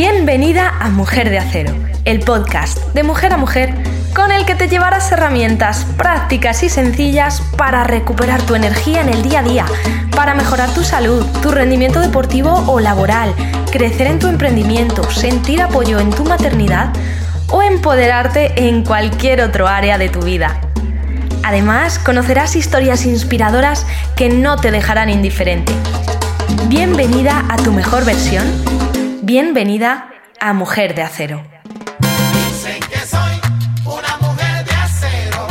Bienvenida a Mujer de Acero, el podcast de mujer a mujer con el que te llevarás herramientas prácticas y sencillas para recuperar tu energía en el día a día, para mejorar tu salud, tu rendimiento deportivo o laboral, crecer en tu emprendimiento, sentir apoyo en tu maternidad o empoderarte en cualquier otro área de tu vida. Además, conocerás historias inspiradoras que no te dejarán indiferente. Bienvenida a tu mejor versión Bienvenida a Mujer de Acero. Dicen que soy una mujer de acero.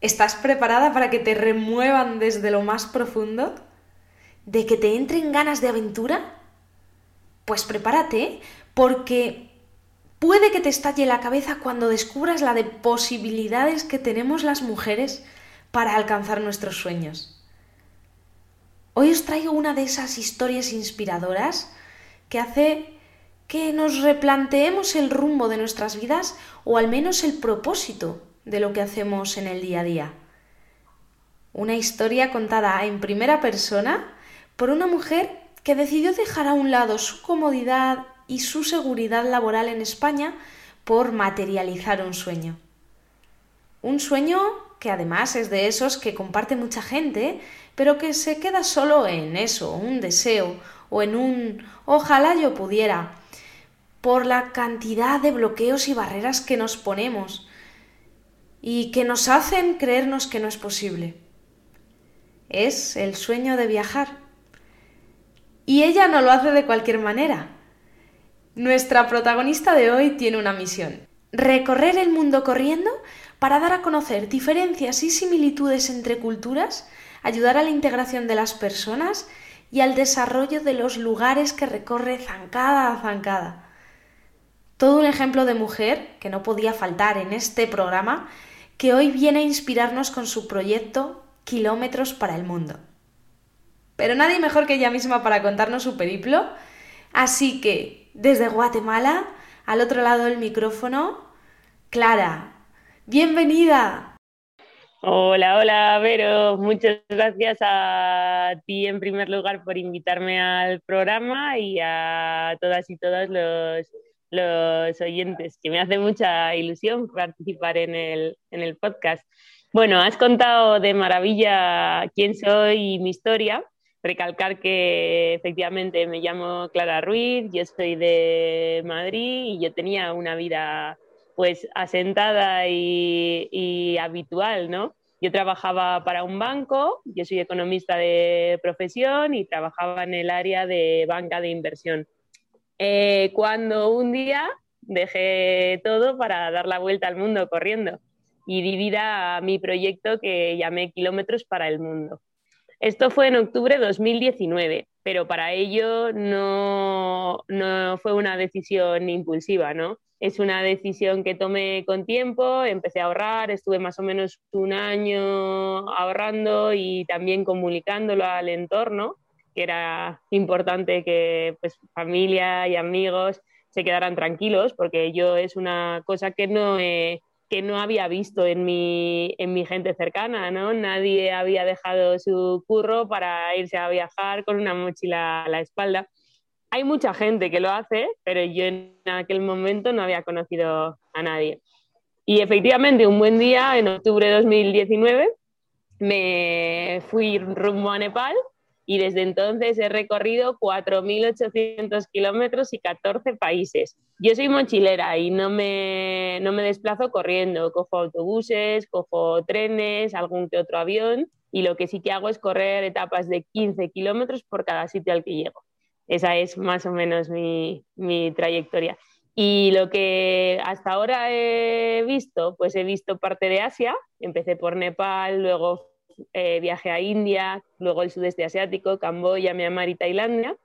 ¿Estás preparada para que te remuevan desde lo más profundo? ¿De que te entren ganas de aventura? Pues prepárate, porque puede que te estalle la cabeza cuando descubras la de posibilidades que tenemos las mujeres para alcanzar nuestros sueños. Hoy os traigo una de esas historias inspiradoras que hace que nos replanteemos el rumbo de nuestras vidas o al menos el propósito de lo que hacemos en el día a día. Una historia contada en primera persona por una mujer que decidió dejar a un lado su comodidad y su seguridad laboral en España por materializar un sueño. Un sueño que además es de esos que comparte mucha gente, pero que se queda solo en eso, un deseo o en un ojalá yo pudiera, por la cantidad de bloqueos y barreras que nos ponemos y que nos hacen creernos que no es posible. Es el sueño de viajar. Y ella no lo hace de cualquier manera. Nuestra protagonista de hoy tiene una misión. Recorrer el mundo corriendo para dar a conocer diferencias y similitudes entre culturas, ayudar a la integración de las personas y al desarrollo de los lugares que recorre zancada a zancada. Todo un ejemplo de mujer que no podía faltar en este programa, que hoy viene a inspirarnos con su proyecto Kilómetros para el Mundo. Pero nadie mejor que ella misma para contarnos su periplo, así que desde Guatemala, al otro lado del micrófono, Clara, Bienvenida. Hola, hola, Vero. Muchas gracias a ti en primer lugar por invitarme al programa y a todas y todos los, los oyentes, que me hace mucha ilusión participar en el, en el podcast. Bueno, has contado de maravilla quién soy y mi historia. Recalcar que efectivamente me llamo Clara Ruiz, yo soy de Madrid y yo tenía una vida pues asentada y, habitual, ¿no? Yo trabajaba para un banco, yo soy economista de profesión y trabajaba en el área de banca de inversión. Eh, cuando un día dejé todo para dar la vuelta al mundo corriendo y di vida a mi proyecto que llamé Kilómetros para el Mundo. Esto fue en octubre de 2019, pero para ello no, no fue una decisión impulsiva, ¿no? Es una decisión que tomé con tiempo, empecé a ahorrar, estuve más o menos un año ahorrando y también comunicándolo al entorno, que era importante que pues, familia y amigos se quedaran tranquilos, porque yo es una cosa que no, que no había visto en mi, en mi gente cercana, ¿no? Nadie había dejado su curro para irse a viajar con una mochila a la espalda hay mucha gente que lo hace, pero yo en aquel momento no había conocido a nadie. Y efectivamente, un buen día, en octubre de 2019, me fui rumbo a Nepal y desde entonces he recorrido 4.800 kilómetros y 14 países. Yo soy mochilera y no me, no me desplazo corriendo, cojo autobuses, cojo trenes, algún que otro avión y lo que sí que hago es correr etapas de 15 kilómetros por cada sitio al que llego. Esa es más o menos mi, trayectoria. Y lo que hasta ahora he visto, pues he visto parte de Asia, empecé por Nepal, luego eh, viajé a India, luego el sudeste asiático, Camboya, Myanmar y Tailandia.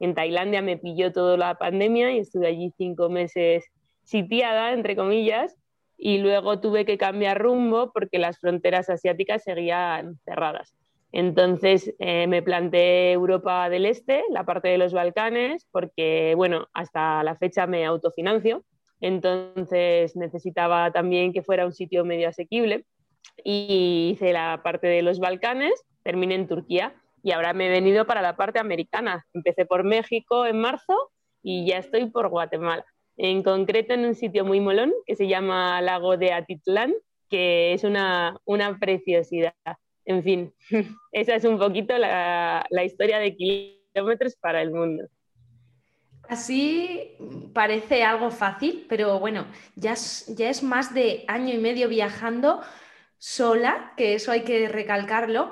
En Tailandia me pilló toda la pandemia y estuve allí cinco meses sitiada, entre comillas, y luego tuve que cambiar rumbo porque las fronteras asiáticas seguían cerradas. Entonces eh, me planteé Europa del Este, la parte de los Balcanes, porque bueno, hasta la fecha me autofinancio, entonces necesitaba también que fuera un sitio medio asequible y hice la parte de los Balcanes, terminé en Turquía y ahora me he venido para la parte americana. Empecé por México en marzo y ya estoy por Guatemala. En concreto en un sitio muy molón que se llama Lago de Atitlán, que es una, una preciosidad. En fin, esa es un poquito la, la historia de kilómetros para el mundo. Así parece algo fácil, pero bueno, ya es, ya es más de año y medio viajando sola, que eso hay que recalcarlo.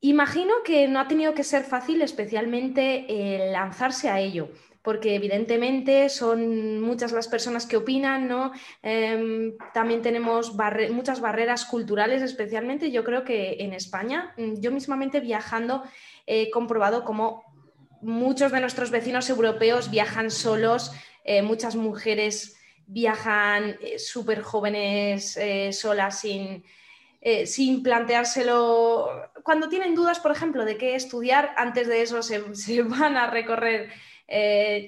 Imagino que no ha tenido que ser fácil, especialmente el lanzarse a ello, porque evidentemente son muchas las personas que opinan, ¿no? Em, también tenemos muchas barreras culturales, especialmente yo creo que en España, yo mismamente viajando he comprobado cómo muchos de nuestros vecinos europeos viajan solos, eh, muchas mujeres viajan eh, súper jóvenes eh, solas sin, sin planteárselo. Cuando tienen dudas, por ejemplo, de qué estudiar, antes de eso se, van a recorrer,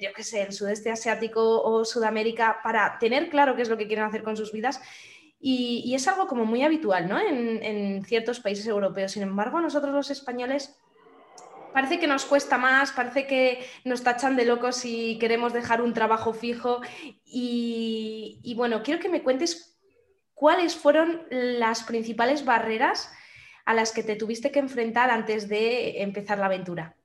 yo qué sé, el sudeste asiático o Sudamérica para tener claro qué es lo que quieren hacer con sus vidas. Y, es algo como muy habitual ¿no? en ciertos países europeos. Sin embargo, nosotros los españoles parece que nos cuesta más, parece que nos tachan de locos si queremos dejar un trabajo fijo. Y, bueno, quiero que me cuentes cuáles fueron las principales barreras a las que te tuviste que enfrentar antes de empezar la aventura.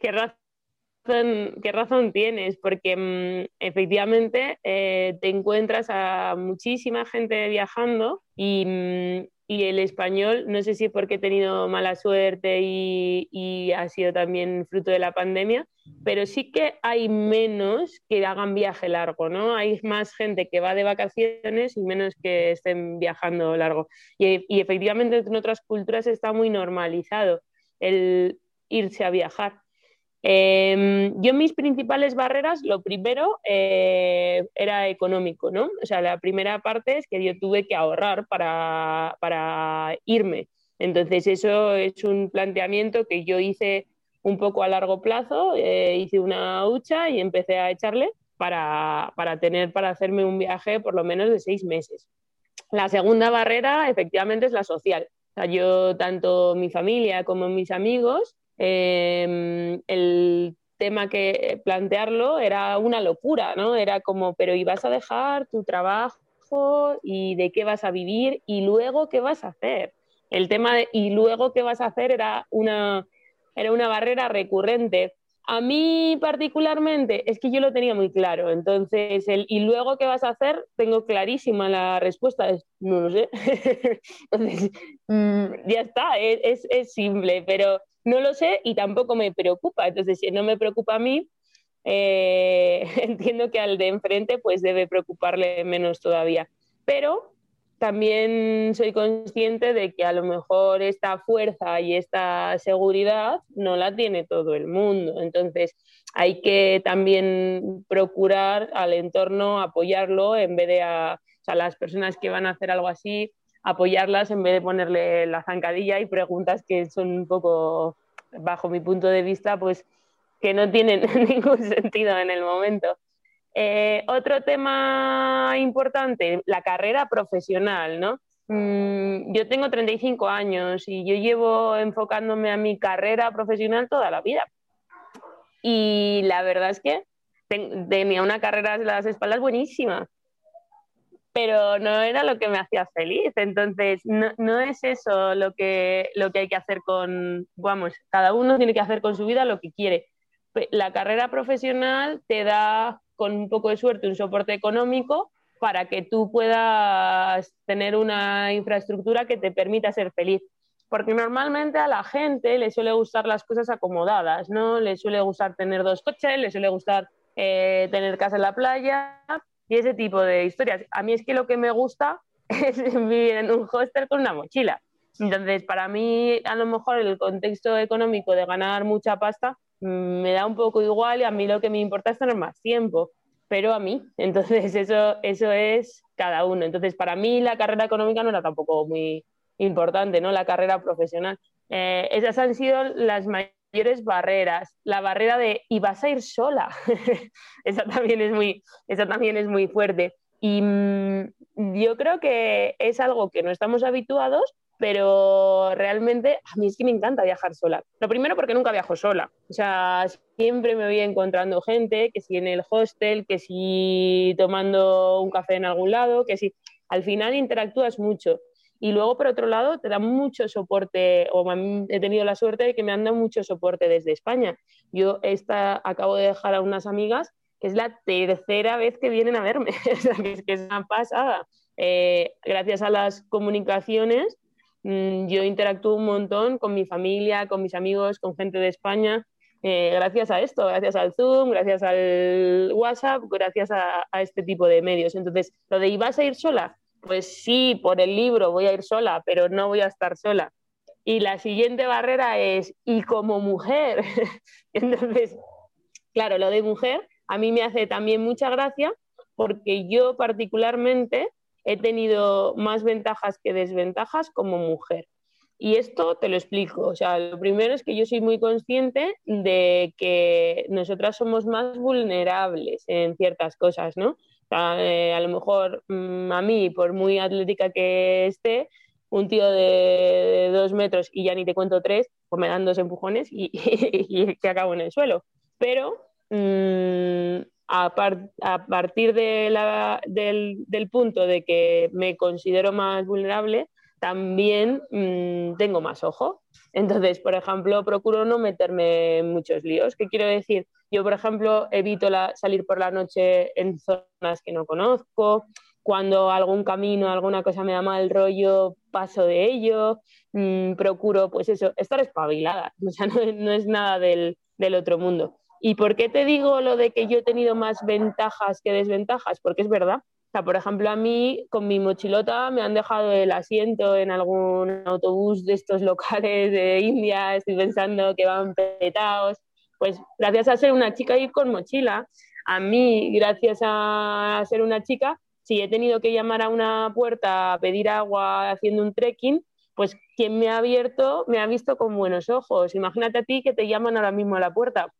Qué razón, qué razón tienes, porque mm, efectivamente eh, te encuentras a muchísima gente viajando y, mm, y el español, no sé si es porque he tenido mala suerte y, ha sido también fruto de la pandemia, pero sí que hay menos que hagan viaje largo, ¿no? Hay más gente que va de vacaciones y menos que estén viajando largo. Y, y efectivamente en otras culturas está muy normalizado el irse a viajar. Eh, yo mis principales barreras, lo primero eh, era económico, ¿no? O sea, la primera parte es que yo tuve que ahorrar para, para irme. Entonces, eso es un planteamiento que yo hice un poco a largo plazo, eh, hice una hucha y empecé a echarle para, para tener, para hacerme un viaje por lo menos de seis meses. La segunda barrera, efectivamente, es la social. O sea, yo, tanto mi familia como mis amigos, Em, el tema que plantearlo era una locura, ¿no? Era como, pero ¿y vas a dejar tu trabajo y de qué vas a vivir y luego qué vas a hacer? El tema de y luego qué vas a hacer era una, era una barrera recurrente. A mí particularmente es que yo lo tenía muy claro, entonces el y luego qué vas a hacer, tengo clarísima la respuesta, es no lo sé. entonces, mm, ya está, es, es simple, pero no lo sé y tampoco me preocupa. Entonces, si no me preocupa a mí, eh, entiendo que al de enfrente pues debe preocuparle menos todavía. Pero también soy consciente de que a lo mejor esta fuerza y esta seguridad no la tiene todo el mundo. Entonces hay que también procurar al entorno apoyarlo en vez de a, las personas que van a hacer algo así, apoyarlas en vez de ponerle la zancadilla y preguntas que son un poco, bajo mi punto de vista, pues que no tienen ningún sentido en el momento. Eh, otro tema importante, la carrera profesional, ¿no? Mm, yo tengo 35 años y yo llevo enfocándome a mi carrera profesional toda la vida. Y la verdad es que tenía una carrera a las espaldas buenísima pero no era lo que me hacía feliz. Entonces, no, no, es eso lo que, lo que hay que hacer con, vamos, cada uno tiene que hacer con su vida lo que quiere. La carrera profesional te da, con un poco de suerte, un soporte económico para que tú puedas tener una infraestructura que te permita ser feliz. Porque normalmente a la gente le suele gustar las cosas acomodadas, ¿no? Le suele gustar tener dos coches, le suele gustar eh, tener casa en la playa, y ese tipo de historias. A mí es que lo que me gusta es vivir en un hostel con una mochila. Entonces, para mí, a lo mejor el contexto económico de ganar mucha pasta me da un poco igual y a mí lo que me importa es tener más tiempo, pero a mí. Entonces, eso, eso es cada uno. Entonces, para mí la carrera económica no era tampoco muy importante, ¿no? La carrera profesional. Eh, esas han sido las mayores mayores barreras. La barrera de y vas a ir sola. esa, también es muy, esa también es muy fuerte. Y mm, yo creo que es algo que no estamos habituados pero realmente a mí es que me encanta viajar sola. Lo primero porque nunca viajo sola, o sea, siempre me voy encontrando gente, que si en el hostel, que si tomando un café en algún lado, que si al final interactúas mucho. Y luego, por otro lado, te dan mucho soporte, o he tenido la suerte de que me han dado mucho soporte desde España. Yo esta, acabo de dejar a unas amigas, que es la tercera vez que vienen a verme, que, es, una pasada. Eh, gracias a las comunicaciones, yo interactúo un montón con mi familia, con mis amigos, con gente de España, eh, gracias a esto, gracias al Zoom, gracias al WhatsApp, gracias a, a, este tipo de medios. Entonces, lo de ¿ibas a ir sola? Pues sí, por el libro voy a ir sola, pero no voy a estar sola. Y la siguiente barrera es, y como mujer. Entonces, claro, lo de mujer a mí me hace también mucha gracia porque yo particularmente he tenido más ventajas que desventajas como mujer. Y esto te lo explico. O sea, lo primero es que yo soy muy consciente de que nosotras somos más vulnerables en ciertas cosas, ¿no? Eh, a lo mejor mm, a mí, por muy atlética que esté, un tío de, dos metros y ya ni te cuento tres, pues me dan dos empujones y, que acabo en el suelo. Pero mm, a, partir de del, del, punto de que me considero más vulnerable, también mm, tengo más ojo. Entonces, por ejemplo, procuro no meterme en muchos líos. ¿Qué quiero decir? Yo, por ejemplo, evito salir por la noche en zonas que no conozco. Cuando algún camino, alguna cosa me da mal rollo, paso de ello. Mm, procuro, pues eso, estar espabilada. O sea, no, es nada del, del otro mundo. ¿Y por qué te digo lo de que yo he tenido más ventajas que desventajas? Porque es verdad. O sea, por ejemplo, a mí con mi mochilota me han dejado el asiento en algún autobús de estos locales de India, estoy pensando que van petados. Pues gracias a ser una chica ir con mochila, a mí, gracias a ser una chica, si he tenido que llamar a una puerta a pedir agua haciendo un trekking, pues quien me ha abierto me ha visto con buenos ojos. Imagínate a ti que te llaman ahora mismo a la puerta.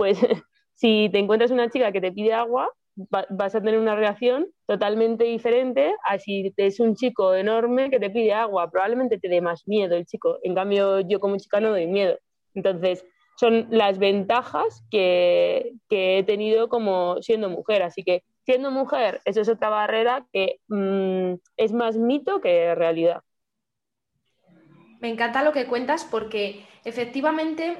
Pues si te encuentras una chica que te pide agua, vas a tener una reacción totalmente diferente a si es un chico enorme que te pide agua. Probablemente te dé más miedo el chico. En cambio, yo como chica no doy miedo. Entonces, son las ventajas que, he tenido como siendo mujer. Así que siendo mujer, eso es otra barrera que mm, es más mito que realidad. Me encanta lo que cuentas porque efectivamente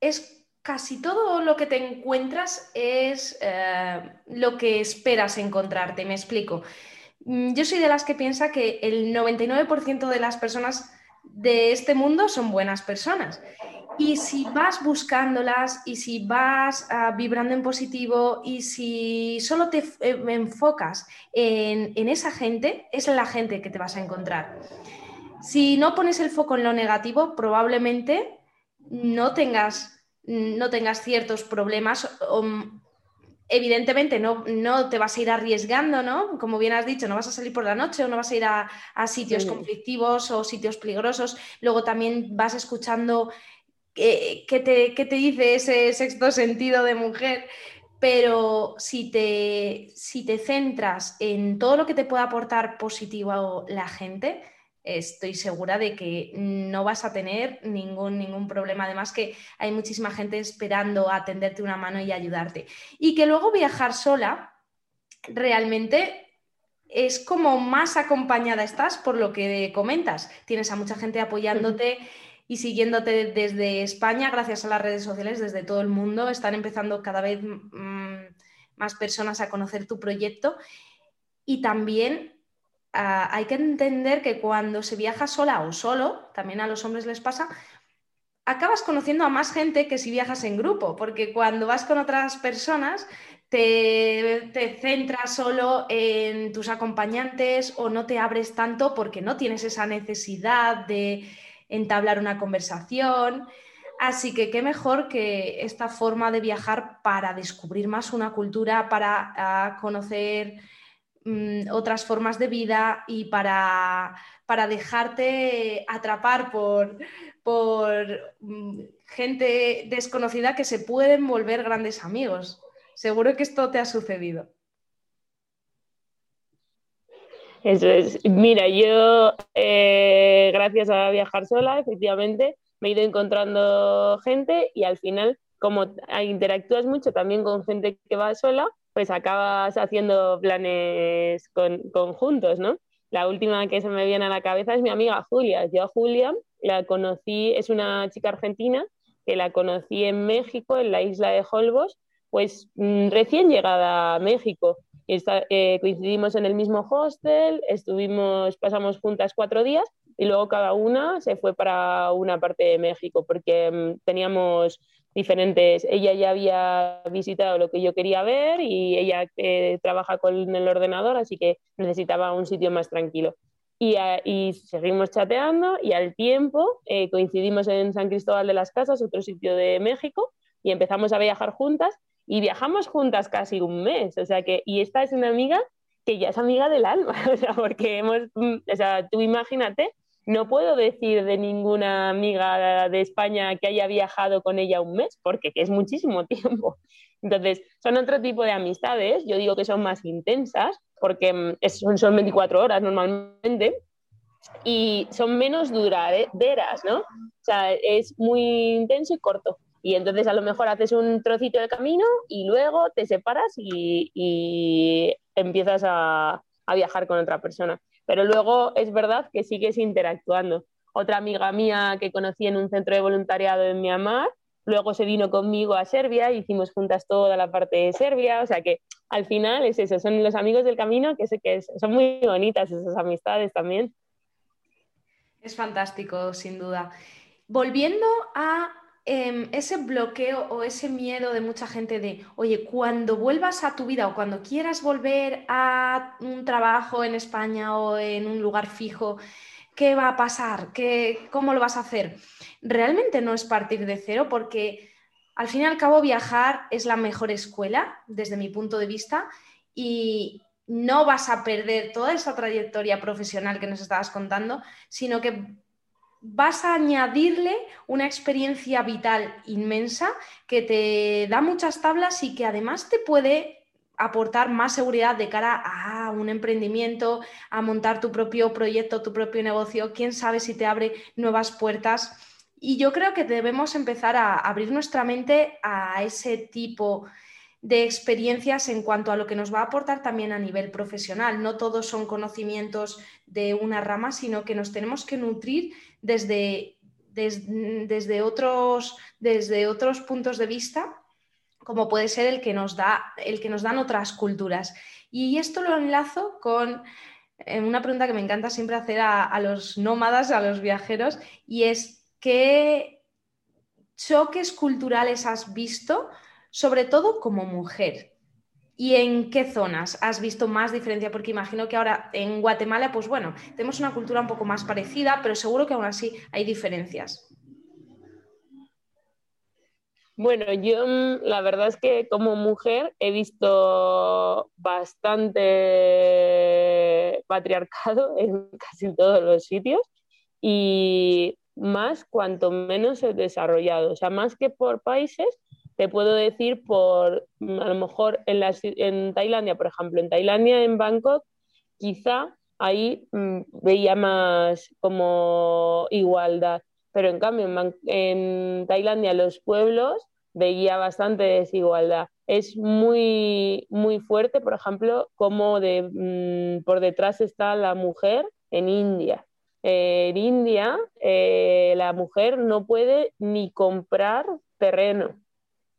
es casi todo lo que te encuentras es eh, lo que esperas encontrarte. Me explico. Mm, yo soy de las que piensa que el 99% de las personas de este mundo son buenas personas y si vas buscándolas y si vas ah, vibrando en positivo y si solo te eh, enfocas en, en, esa gente, es la gente que te vas a encontrar. Si no pones el foco en lo negativo, probablemente no tengas, no tengas ciertos problemas evidentemente no, no, te vas a ir arriesgando, ¿no? Como bien has dicho, no vas a salir por la noche o no vas a ir a, a sitios conflictivos o sitios peligrosos. Luego también vas escuchando qué, te, dice ese sexto sentido de mujer, pero si te, si te centras en todo lo que te pueda aportar positivo la gente, estoy segura de que no vas a tener ningún, ningún problema. Además que hay muchísima gente esperando a tenderte una mano y ayudarte. Y que luego viajar sola realmente es como más acompañada estás por lo que comentas. Tienes a mucha gente apoyándote y siguiéndote desde España, gracias a las redes sociales, desde todo el mundo. Están empezando cada vez mm, más personas a conocer tu proyecto. Y también ah, hay que entender que cuando se viaja sola o solo, también a los hombres les pasa, acabas conociendo a más gente que si viajas en grupo, porque cuando vas con otras personas te, te, centras solo en tus acompañantes o no te abres tanto porque no tienes esa necesidad de entablar una conversación. Así que qué mejor que esta forma de viajar para descubrir más una cultura, para ah, conocer mm, otras formas de vida y para, para dejarte atrapar por, por mm, gente desconocida que se pueden volver grandes amigos. Seguro que esto te ha sucedido. Eso es. Mira, yo, eh, gracias a viajar sola, efectivamente, me he ido encontrando gente y al final, como interactúas mucho también con gente que va sola, pues acabas haciendo planes conjuntos, ¿no? La última que se me viene a la cabeza es mi amiga Julia. Yo a Julia la conocí, es una chica argentina que la conocí en México, en la isla de Holbox, pues mm, recién llegada a México. Eh, coincidimos en el mismo hostel, estuvimos, pasamos juntas cuatro días y luego cada una se fue para una parte de México porque mm, teníamos diferentes, ella ya había visitado lo que yo quería ver y ella eh, trabaja con el ordenador, así que necesitaba un sitio más tranquilo. Y, y seguimos chateando y al tiempo eh, coincidimos en San Cristóbal de las Casas, otro sitio de México, y empezamos a viajar juntas y viajamos juntas casi un mes, o sea que, y esta es una amiga que ya es amiga del alma, o sea, porque hemos, mm, o sea, tú imagínate no puedo decir de ninguna amiga de España que haya viajado con ella un mes, porque es muchísimo tiempo. Entonces, son otro tipo de amistades, yo digo que son más intensas, porque mm, son 24 horas normalmente, y son menos duraderas, ¿no? O sea, es muy intenso y corto. Y entonces a lo mejor haces un trocito de camino y luego te separas y, empiezas a viajar con otra persona pero luego es verdad que sigues interactuando. Otra amiga mía que conocí en un centro de voluntariado en Myanmar, luego se vino conmigo a Serbia, hicimos juntas toda la parte de Serbia, o sea que al final es eso, son los amigos del camino que sé que son muy bonitas esas amistades también. Es fantástico, sin duda. Volviendo a Em, ese bloqueo o ese miedo de mucha gente de, oye, cuando vuelvas a tu vida o cuando quieras volver a un trabajo en España o en un lugar fijo, ¿qué va a pasar? ¿Qué, ¿Cómo lo vas a hacer? Realmente no es partir de cero porque al fin y al cabo viajar es la mejor escuela desde mi punto de vista y no vas a perder toda esa trayectoria profesional que nos estabas contando, sino que vas a añadirle una experiencia vital inmensa que te da muchas tablas y que además te puede aportar más seguridad de cara a un emprendimiento, a montar tu propio proyecto, tu propio negocio, quién sabe si te abre nuevas puertas. Y yo creo que debemos empezar a abrir nuestra mente a ese tipo de experiencias en cuanto a lo que nos va a aportar también a nivel profesional. No todos son conocimientos de una rama, sino que nos tenemos que nutrir desde, desde, otros, desde otros puntos de vista, como puede ser el que nos, da, el que nos dan otras culturas. Y esto lo enlazo con eh, una pregunta que me encanta siempre hacer a, a los nómadas, a los viajeros, y es ¿qué choques culturales has visto? sobre todo como mujer. ¿Y en qué zonas has visto más diferencia? Porque imagino que ahora en Guatemala, pues bueno, tenemos una cultura un poco más parecida, pero seguro que aún así hay diferencias. Bueno, yo mm, la verdad es que como mujer he visto bastante patriarcado en casi todos los sitios y más cuanto menos desarrollado, o sea, más que por países, te puedo decir por, mm, a lo mejor en, en Tailandia, por ejemplo, en Tailandia, en Bangkok, quizá ahí mm, veía más como igualdad, pero en cambio en, Tailandia los pueblos veía bastante desigualdad. Es muy, muy fuerte, por ejemplo, como de, mm, por detrás está la mujer en India. en India, eh, la mujer no puede ni comprar terreno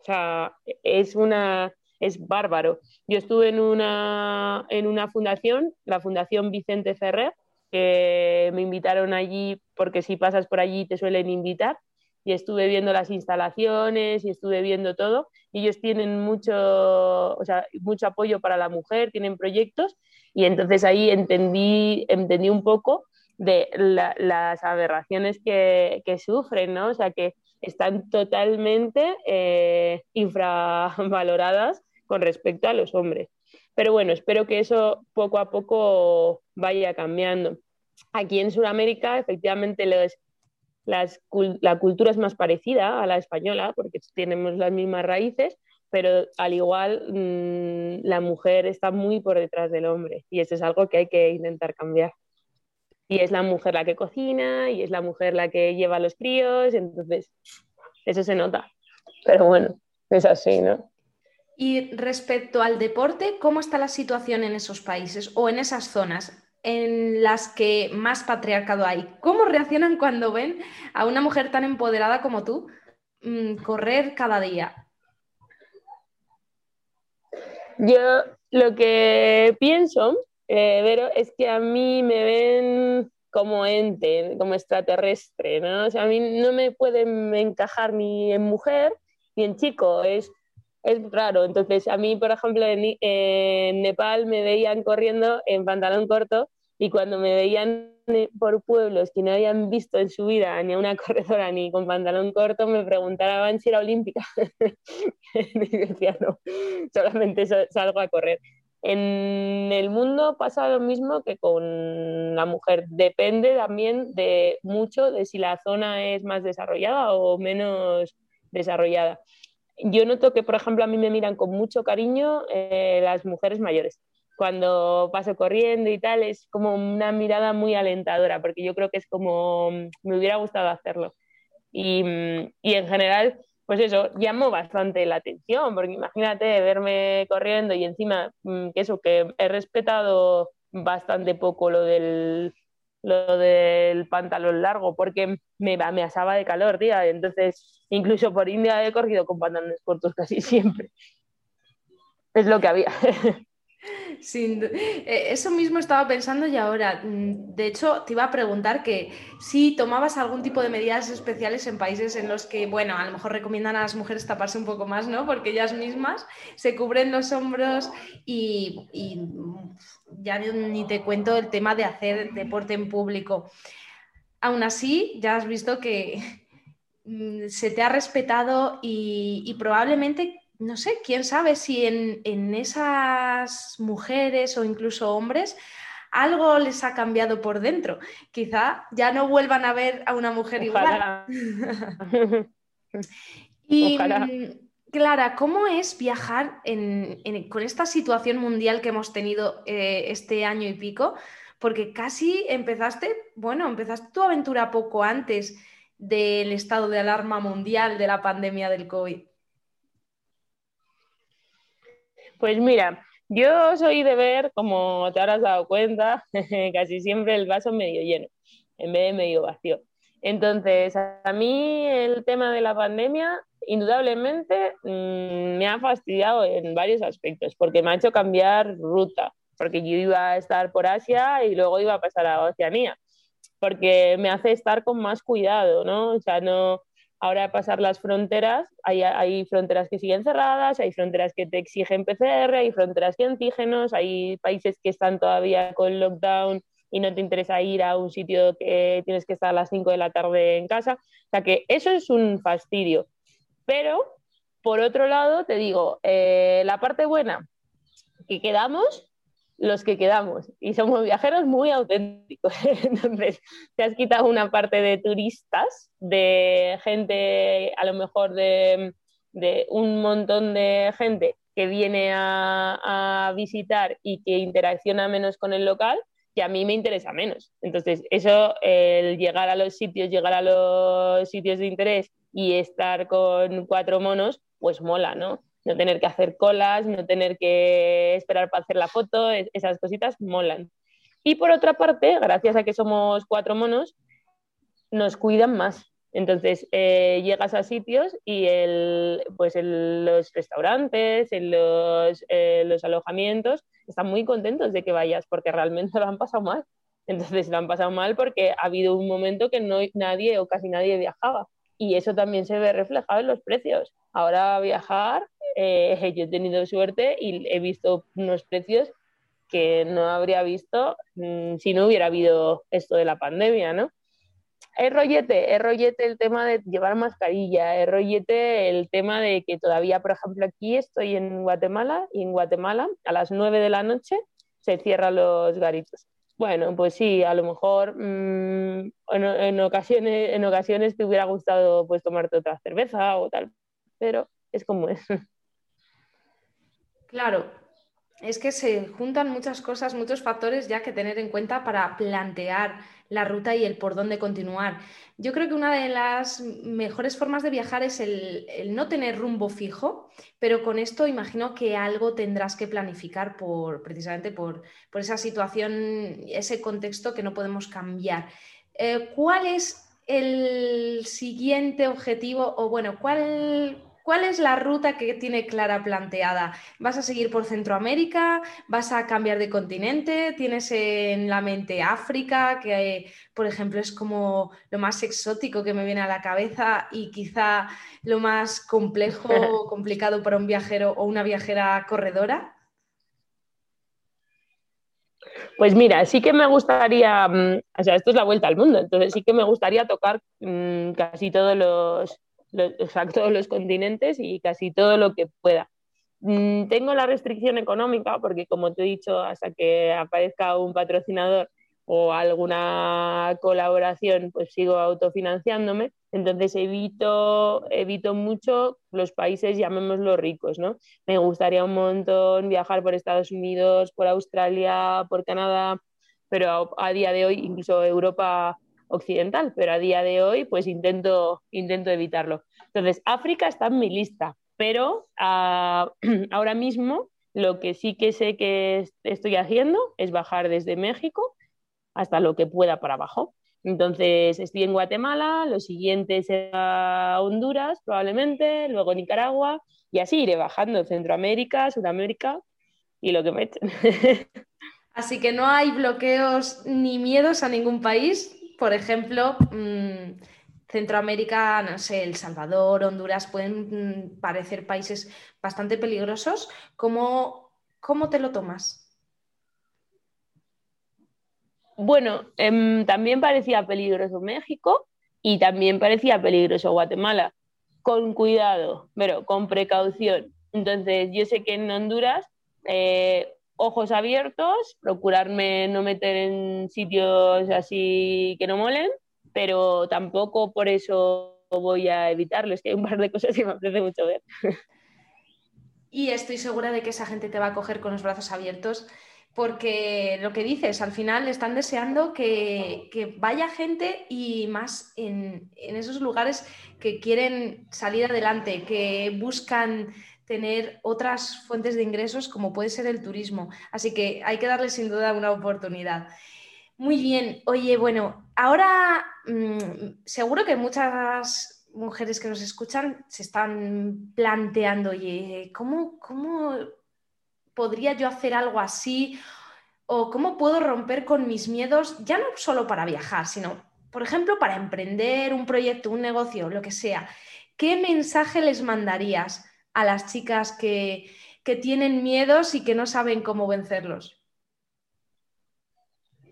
o sea, es una es bárbaro. Yo estuve en una, en una fundación, la Fundación Vicente Ferrer, que me invitaron allí porque si pasas por allí te suelen invitar y estuve viendo las instalaciones y estuve viendo todo. Ellos tienen mucho, o sea, mucho apoyo para la mujer, tienen proyectos y entonces ahí entendí, entendí un poco de las aberraciones que, que, sufren, ¿no? O sea, que están totalmente eh, infravaloradas con respecto a los hombres. Pero bueno, espero que eso poco a poco vaya cambiando. Aquí en Sudamérica, efectivamente, la cultura es más parecida a la española, porque tenemos las mismas raíces, pero al igual mm, la mujer está muy por detrás del hombre y eso es algo que hay que intentar cambiar. Y es la mujer la que cocina y es la mujer la que lleva a los críos, entonces eso se nota. Pero bueno, es así, ¿no? Y respecto al deporte, ¿cómo está la situación en esos países o en esas zonas en las que más patriarcado hay? ¿Cómo reaccionan cuando ven a una mujer tan empoderada como tú mm, correr cada día? Yo lo que pienso, eh, es que a mí me ven como ente, como extraterrestre, ¿no? O sea, a mí no me pueden encajar ni en mujer ni en chico, es, es raro. Entonces, a mí, por ejemplo, en Nepal me veían corriendo en pantalón corto y cuando me veían por pueblos que no habían visto en su vida ni a una corredora ni con pantalón corto, me preguntaban si era olímpica. y decía, no, solamente salgo a correr. En el mundo pasa lo mismo que con la mujer. Depende también de mucho de si la zona es más desarrollada o menos desarrollada. Yo noto que, por ejemplo, a mí me miran con mucho cariño eh, las mujeres mayores cuando paso corriendo y tal, es como una mirada muy alentadora, porque yo creo que es como me hubiera gustado hacerlo. Y, y en general, pues eso, llamo bastante la atención, porque imagínate verme corriendo y encima mm, que eso, que he respetado bastante poco lo del, lo del pantalón largo, porque me, me asaba de calor, tía. Entonces, incluso por India he corrido con pantalones cortos casi siempre. Es lo que había. Sin, eh, eso mismo estaba pensando y ahora, mm, de hecho, te iba a preguntar que si tomabas algún tipo de medidas especiales en países en los que, bueno, a lo mejor recomiendan a las mujeres taparse un poco más, ¿no? Porque ellas mismas se cubren los hombros y, ya ni te cuento el tema de hacer deporte en público. Aún así, ya has visto que mm, se te ha respetado y probablemente no sé, quién sabe si en, esas mujeres o incluso hombres algo les ha cambiado por dentro. Quizá ya no vuelvan a ver a una mujer igual. y Clara, ¿cómo es viajar con esta situación mundial que hemos tenido eh, este año y pico? Porque casi empezaste, bueno, empezaste tu aventura poco antes del estado de alarma mundial de la pandemia del COVID. Pues mira, yo soy de ver, como te habrás dado cuenta, casi siempre el vaso medio lleno, en vez de medio vacío. Entonces, a mí el tema de la pandemia, indudablemente, mm, me ha fastidiado en varios aspectos, porque me ha hecho cambiar ruta, porque yo iba a estar por Asia y luego iba a pasar a Oceanía, porque me hace estar con más cuidado, ¿no? O sea, no, Ahora pasar las fronteras, hay, hay, fronteras que siguen cerradas, hay fronteras que te exigen PCR, hay fronteras que antígenos, hay países que están todavía con lockdown y no te interesa ir a un sitio que tienes que estar a las 5 de la tarde en casa. O sea que eso es un fastidio. Pero, por otro lado, te digo, eh, la parte buena, que quedamos los que quedamos y somos viajeros muy auténticos. Entonces, te has quitado una parte de turistas, de gente, a lo mejor de, un montón de gente que viene a, visitar y que interacciona menos con el local, que a mí me interesa menos. Entonces, eso, el llegar a los sitios, llegar a los sitios de interés y estar con cuatro monos, pues mola, ¿no? No tener que hacer colas, no tener que esperar para hacer la foto, esas cositas molan. Y por otra parte, gracias a que somos cuatro monos, nos cuidan más. Entonces eh, llegas a sitios y el, pues en los restaurantes, en los, eh, los, alojamientos, están muy contentos de que vayas porque realmente lo han pasado mal. Entonces lo han pasado mal porque ha habido un momento que no nadie o casi nadie viajaba. Y eso también se ve reflejado en los precios. Ahora viajar eh, yo he tenido suerte y he visto unos precios que no habría visto mm, si no hubiera habido esto de la pandemia, ¿no? Es rollete, es rollete el tema de llevar mascarilla, es rollete el tema de que todavía, por ejemplo, aquí estoy en Guatemala y en Guatemala a las 9 de la noche se cierran los garitos. Bueno, pues sí, a lo mejor mm, en, ocasiones, en ocasiones te hubiera gustado pues tomarte otra cerveza o tal, pero es como es. Claro, es que se juntan muchas cosas, muchos factores ya que tener en cuenta para plantear la ruta y el por dónde continuar. Yo creo que una de las mejores formas de viajar es el, no tener rumbo fijo, pero con esto imagino que algo tendrás que planificar por precisamente por, esa situación, ese contexto que no podemos cambiar. Eh, ¿Cuál es el siguiente objetivo o bueno, cuál, ¿Cuál es la ruta que tiene Clara planteada? ¿Vas a seguir por Centroamérica? ¿Vas a cambiar de continente? ¿Tienes en la mente África, que por ejemplo es como lo más exótico que me viene a la cabeza y quizá lo más complejo o complicado para un viajero o una viajera corredora? Pues mira, sí que me gustaría, mm, o sea, esto es la vuelta al mundo, entonces sí que me gustaría tocar mm, casi todos los, todos los continentes y casi todo lo que pueda. Mm, tengo la restricción económica porque, como te he dicho, hasta que aparezca un patrocinador o alguna colaboración, pues sigo autofinanciándome. Entonces evito, evito mucho los países, llamémoslo ricos, ¿no? Me gustaría un montón viajar por Estados Unidos, por Australia, por Canadá, pero a día de hoy incluso Europa occidental, pero a día de hoy pues intento, intento evitarlo. Entonces, África está en mi lista, pero ah, ahora mismo lo que sí que sé que estoy haciendo es bajar desde México hasta lo que pueda para abajo. Entonces, estoy en Guatemala, lo siguiente será Honduras probablemente, luego Nicaragua y así iré bajando Centroamérica, Sudamérica y lo que me echen. Así que no hay bloqueos ni miedos a ningún país, por ejemplo, mm, Centroamérica, no sé, El Salvador, Honduras, pueden mm, parecer países bastante peligrosos. ¿Cómo, cómo te lo tomas? Bueno, em, también parecía peligroso México y también parecía peligroso Guatemala. Con cuidado, pero con precaución. Entonces, yo sé que en Honduras eh, ojos abiertos, procurarme no meter en sitios así que no molen, pero tampoco por eso voy a evitarlo. Es que hay un par de cosas que me apetece mucho ver. Y estoy segura de que esa gente te va a coger con los brazos abiertos porque lo que dices, al final están deseando que, vaya gente y más en, en, esos lugares que quieren salir adelante, que buscan tener otras fuentes de ingresos como puede ser el turismo. Así que hay que darle sin duda una oportunidad. Muy bien, oye, bueno, ahora mm, seguro que muchas mujeres que nos escuchan se están planteando, oye, ¿cómo, ¿cómo podría yo hacer algo así? ¿O cómo puedo romper con mis miedos, ya no solo para viajar, sino, por ejemplo, para emprender un proyecto, un negocio, lo que sea? ¿Qué mensaje les mandarías? A las chicas que, tienen miedos y que no saben cómo vencerlos?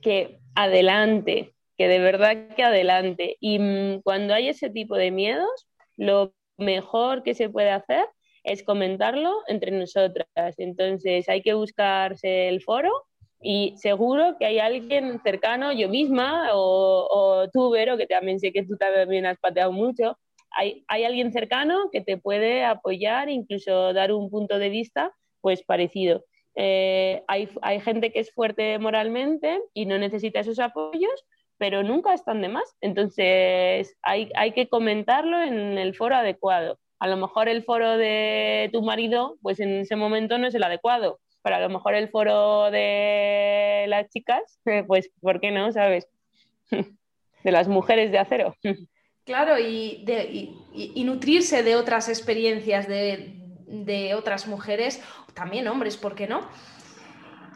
Que adelante, que de verdad que adelante. Y mm, cuando hay ese tipo de miedos, lo mejor que se puede hacer es comentarlo entre nosotras. Entonces hay que buscarse el foro y seguro que hay alguien cercano, yo misma o, o tú, Vero, que también sé que tú también has pateado mucho, hay, alguien cercano que te puede apoyar, incluso dar un punto de vista pues parecido. Eh, hay, gente que es fuerte moralmente y no necesita esos apoyos, pero nunca están de más. Entonces hay, hay que comentarlo en el foro adecuado. A lo mejor el foro de tu marido, pues en ese momento no es el adecuado, pero a lo mejor el foro de las chicas, pues ¿por qué no? ¿Sabes? De las mujeres de acero. Claro, y, nutrirse de otras experiencias de, otras mujeres, también hombres, ¿por qué no?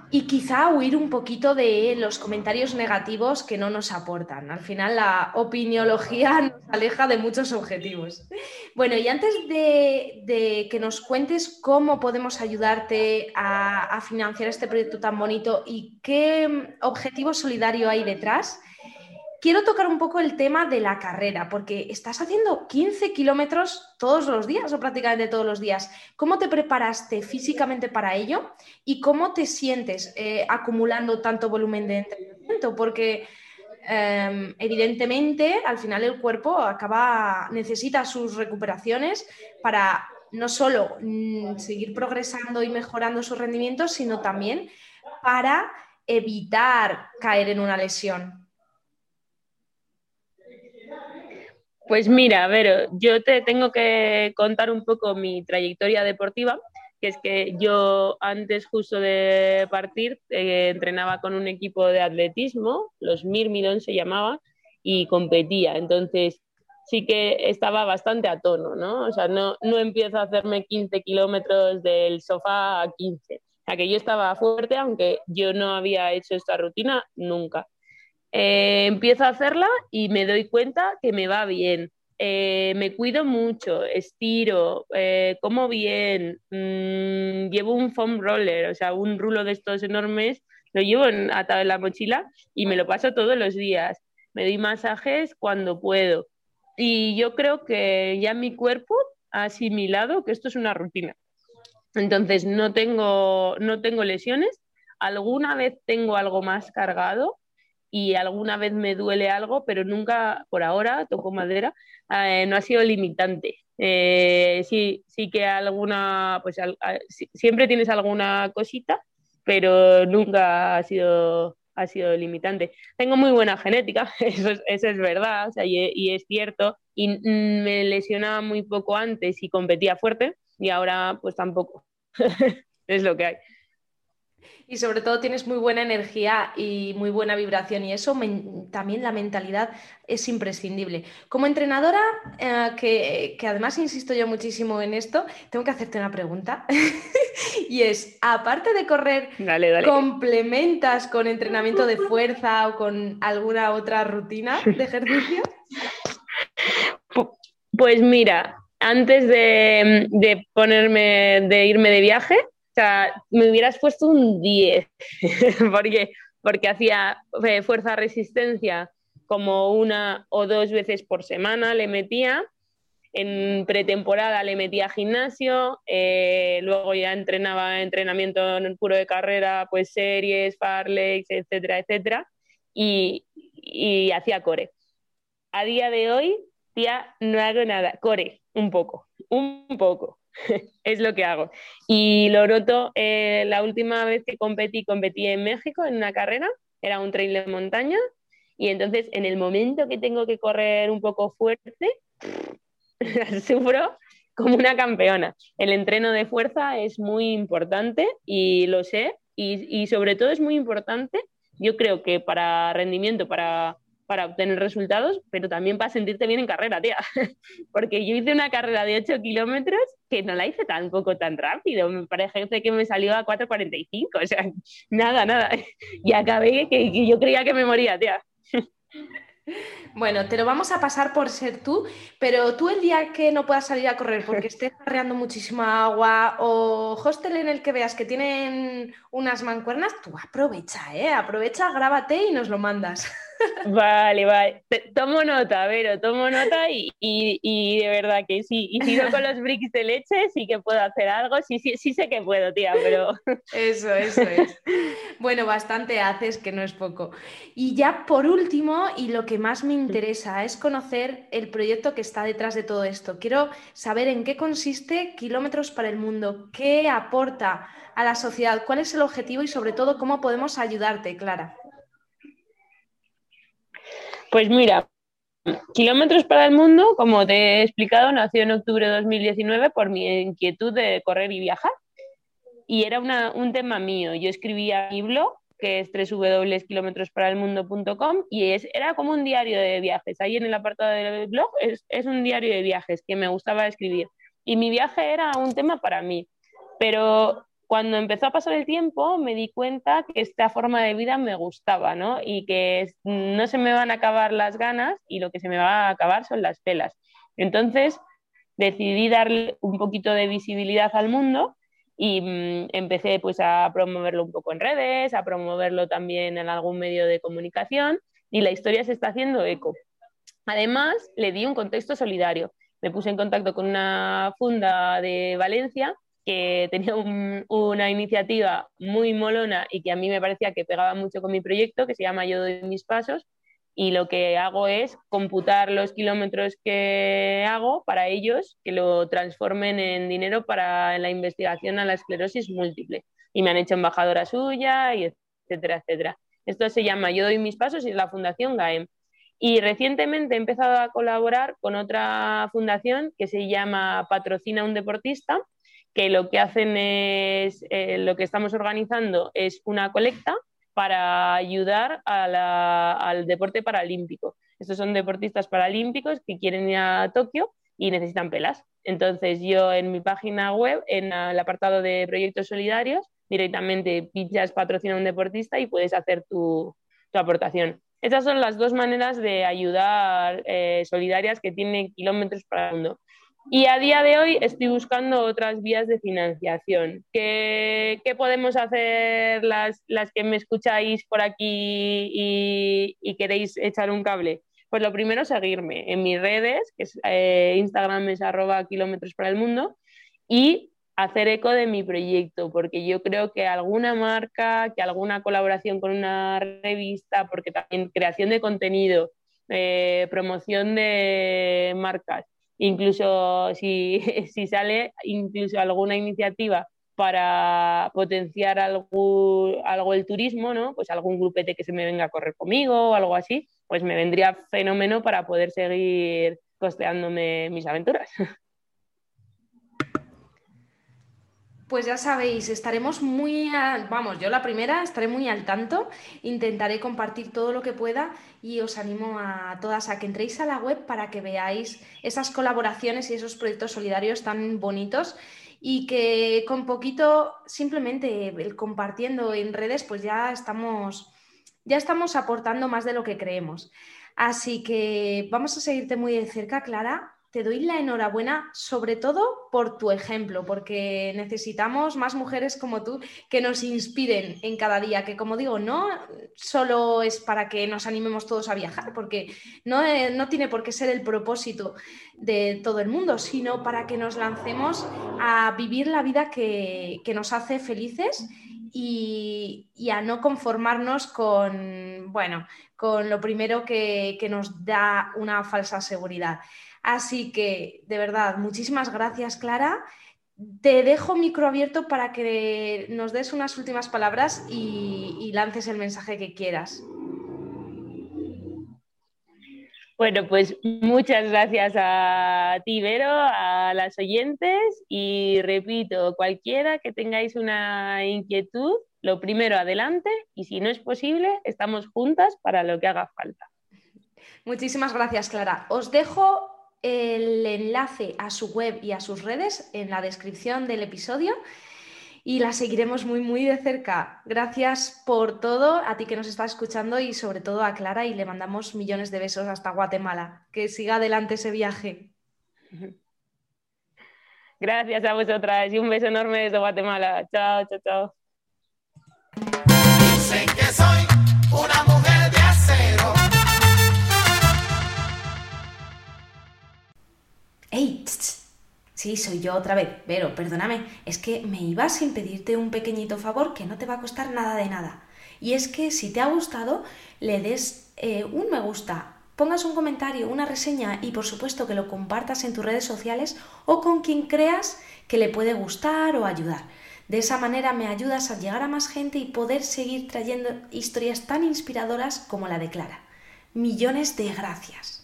Y quizá huir un poquito de los comentarios negativos que no nos aportan. Al final la opiniología nos aleja de muchos objetivos. Bueno, y antes de, que nos cuentes cómo podemos ayudarte a financiar este proyecto tan bonito y qué objetivo solidario hay detrás, quiero tocar un poco el tema de la carrera, porque estás haciendo 15 kilómetros todos los días o prácticamente todos los días. ¿Cómo te preparaste físicamente para ello y cómo te sientes eh, acumulando tanto volumen de entrenamiento? Porque em, evidentemente al final el cuerpo acaba, necesita sus recuperaciones para no solo mm, seguir progresando y mejorando sus rendimientos, sino también para evitar caer en una lesión? Pues mira, a ver, yo te tengo que contar un poco mi trayectoria deportiva, que es que yo antes justo de partir eh, entrenaba con un equipo de atletismo, los Mirmidon se llamaba, y competía. Entonces sí que estaba bastante a tono, ¿no? O sea, no, no empiezo a hacerme 15 kilómetros del sofá a 15. O sea, que yo estaba fuerte, aunque yo no había hecho esta rutina nunca. Eh, empiezo a hacerla y me doy cuenta que me va bien. Eh, me cuido mucho, estiro, eh, como bien, mm, llevo un foam roller, o sea, un rulo de estos enormes, lo llevo atado en la mochila y me lo paso todos los días. Me doy masajes cuando puedo. Y yo creo que ya mi cuerpo ha asimilado que esto es una rutina. Entonces, no tengo, no tengo lesiones. Alguna vez tengo algo más cargado, y alguna vez me duele algo, pero nunca, por ahora, toco madera, eh, no ha sido limitante. Eh, sí, sí que alguna, pues siempre tienes alguna cosita, pero nunca ha sido, ha sido limitante. Tengo muy buena genética, eso es, verdad, y, y, es cierto, y me lesionaba muy poco antes y competía fuerte, y ahora pues tampoco. es lo que hay. Y sobre todo tienes muy buena energía y muy buena vibración y eso también la mentalidad es imprescindible. Como entrenadora, eh, que, además insisto yo muchísimo en esto, tengo que hacerte una pregunta y es, aparte de correr, ¿complementas con entrenamiento de fuerza o con alguna otra rutina de ejercicio? Pues mira, antes de, de ponerme, de irme de viaje, sea, me hubieras puesto un 10, porque, porque hacía eh, fuerza-resistencia como una o dos veces por semana, le metía. En pretemporada le metía gimnasio, eh, luego ya entrenaba entrenamiento en puro de carrera, pues series, farlex, etcétera, etcétera, y, y hacía core. A día de hoy, tía, no hago nada, core, un poco, un poco. es lo que hago. Y lo noto, eh, la última vez que competí, competí en México en una carrera, era un trail de montaña, y entonces en el momento que tengo que correr un poco fuerte, sufro como una campeona. El entreno de fuerza es muy importante y lo sé, y, y sobre todo es muy importante, yo creo que para rendimiento, para para obtener resultados, pero también para sentirte bien en carrera, tía. Porque yo hice una carrera de 8 kilómetros que no la hice tampoco tan rápido. Me parece que me salió a 4.45, o sea, nada, nada. Y acabé que, yo creía que me moría, tía. Bueno, te lo vamos a pasar por ser tú, pero tú el día que no puedas salir a correr porque estés carreando muchísima agua o hostel en el que veas que tienen unas mancuernas, tú aprovecha, ¿eh? Aprovecha, grábate y nos lo mandas. Vale, vale. Tomo nota, Vero, tomo nota y, y, de verdad que sí. Y si no con los bricks de leche, sí que puedo hacer algo. Sí, sí, sí sé que puedo, tía, pero. Eso, eso es. Bueno, bastante haces, que no es poco. Y ya por último, y lo que más me interesa es conocer el proyecto que está detrás de todo esto. Quiero saber en qué consiste Kilómetros para el Mundo, qué aporta a la sociedad, cuál es el objetivo y sobre todo cómo podemos ayudarte, Clara. Pues mira, Kilómetros para el Mundo, como te he explicado, nació en octubre de 2019 por mi inquietud de correr y viajar. Y era un tema mío. Yo escribía mi blog, que es www.kilometrosparalmundo.com, y es, era como un diario de viajes. Ahí en el apartado del blog es, es un diario de viajes que me gustaba escribir. Y mi viaje era un tema para mí. Pero cuando empezó a pasar el tiempo me di cuenta que esta forma de vida me gustaba, ¿no? Y que no se me van a acabar las ganas y lo que se me va a acabar son las pelas. Entonces decidí darle un poquito de visibilidad al mundo y mm, empecé pues a promoverlo un poco en redes, a promoverlo también en algún medio de comunicación y la historia se está haciendo eco. Además, le di un contexto solidario. Me puse en contacto con una funda de Valencia que tenía una iniciativa muy molona y que a mí me parecía que pegaba mucho con mi proyecto, que se llama Yo doy mis pasos, y lo que hago es computar los kilómetros que hago para ellos, que lo transformen en dinero para la investigación a la esclerosis múltiple. Y me han hecho embajadora suya, y etcétera, etcétera. Esto se llama Yo doy mis pasos y es la Fundación GAEM. Y recientemente he empezado a colaborar con otra fundación que se llama Patrocina un deportista, que lo que hacen es, eh, lo que estamos organizando es una colecta para ayudar al deporte paralímpico. Estos son deportistas paralímpicos que quieren ir a Tokio y necesitan pelas. Entonces yo en mi página web, en el apartado de proyectos solidarios, directamente pinchas patrocina a un deportista y puedes hacer tu, tu aportación. Esas son las dos maneras de ayudar eh, solidarias que tienen kilómetros para el mundo. Y a día de hoy estoy buscando otras vías de financiación. ¿Qué, podemos hacer las, las, que me escucháis por aquí y, y, queréis echar un cable? Pues lo primero, seguirme en mis redes, que es eh, Instagram es arroba kilómetros para el mundo, y hacer eco de mi proyecto, porque yo creo que alguna marca, que alguna colaboración con una revista, porque también creación de contenido, eh, promoción de marcas, incluso si, si, sale incluso alguna iniciativa para potenciar algo, algo el turismo, ¿no? Pues algún grupete que se me venga a correr conmigo o algo así, pues me vendría fenómeno para poder seguir costeándome mis aventuras. Pues ya sabéis, estaremos muy, vamos, yo la primera estaré muy al tanto, intentaré compartir todo lo que pueda y os animo a todas a que entréis a la web para que veáis esas colaboraciones y esos proyectos solidarios tan bonitos y que con poquito, simplemente compartiendo en redes, pues ya estamos, ya estamos aportando más de lo que creemos. Así que vamos a seguirte muy de cerca, Clara, te doy la enhorabuena sobre todo por tu ejemplo, porque necesitamos más mujeres como tú que nos inspiren en cada día, que como digo, no solo es para que nos animemos todos a viajar, porque no, eh, no tiene por qué ser el propósito de todo el mundo, sino para que nos lancemos a vivir la vida que, nos hace felices y, a no conformarnos con, bueno, con lo primero que, que nos da una falsa seguridad. Así que, de verdad, muchísimas gracias, Clara. Te dejo micro abierto para que nos des unas últimas palabras y, lances el mensaje que quieras. Bueno, pues muchas gracias a ti, Vero, a las oyentes y repito, cualquiera que tengáis una inquietud, lo primero adelante y si no es posible, estamos juntas para lo que haga falta. Muchísimas gracias, Clara. Os dejo el enlace a su web y a sus redes en la descripción del episodio y la seguiremos muy, muy de cerca. Gracias por todo, a ti que nos estás escuchando y sobre todo a Clara y le mandamos millones de besos hasta Guatemala. Que siga adelante ese viaje. Gracias a vosotras y un beso enorme desde Guatemala. Chao, chao, chao. ¡Ey! Sí, soy yo otra vez, pero perdóname, es que me iba sin pedirte un pequeñito favor que no te va a costar nada de nada. Y es que si te ha gustado, le des eh, un me gusta, pongas un comentario, una reseña y por supuesto que lo compartas en tus redes sociales o con quien creas que le puede gustar o ayudar. De esa manera me ayudas a llegar a más gente y poder seguir trayendo historias tan inspiradoras como la de Clara. Millones de gracias.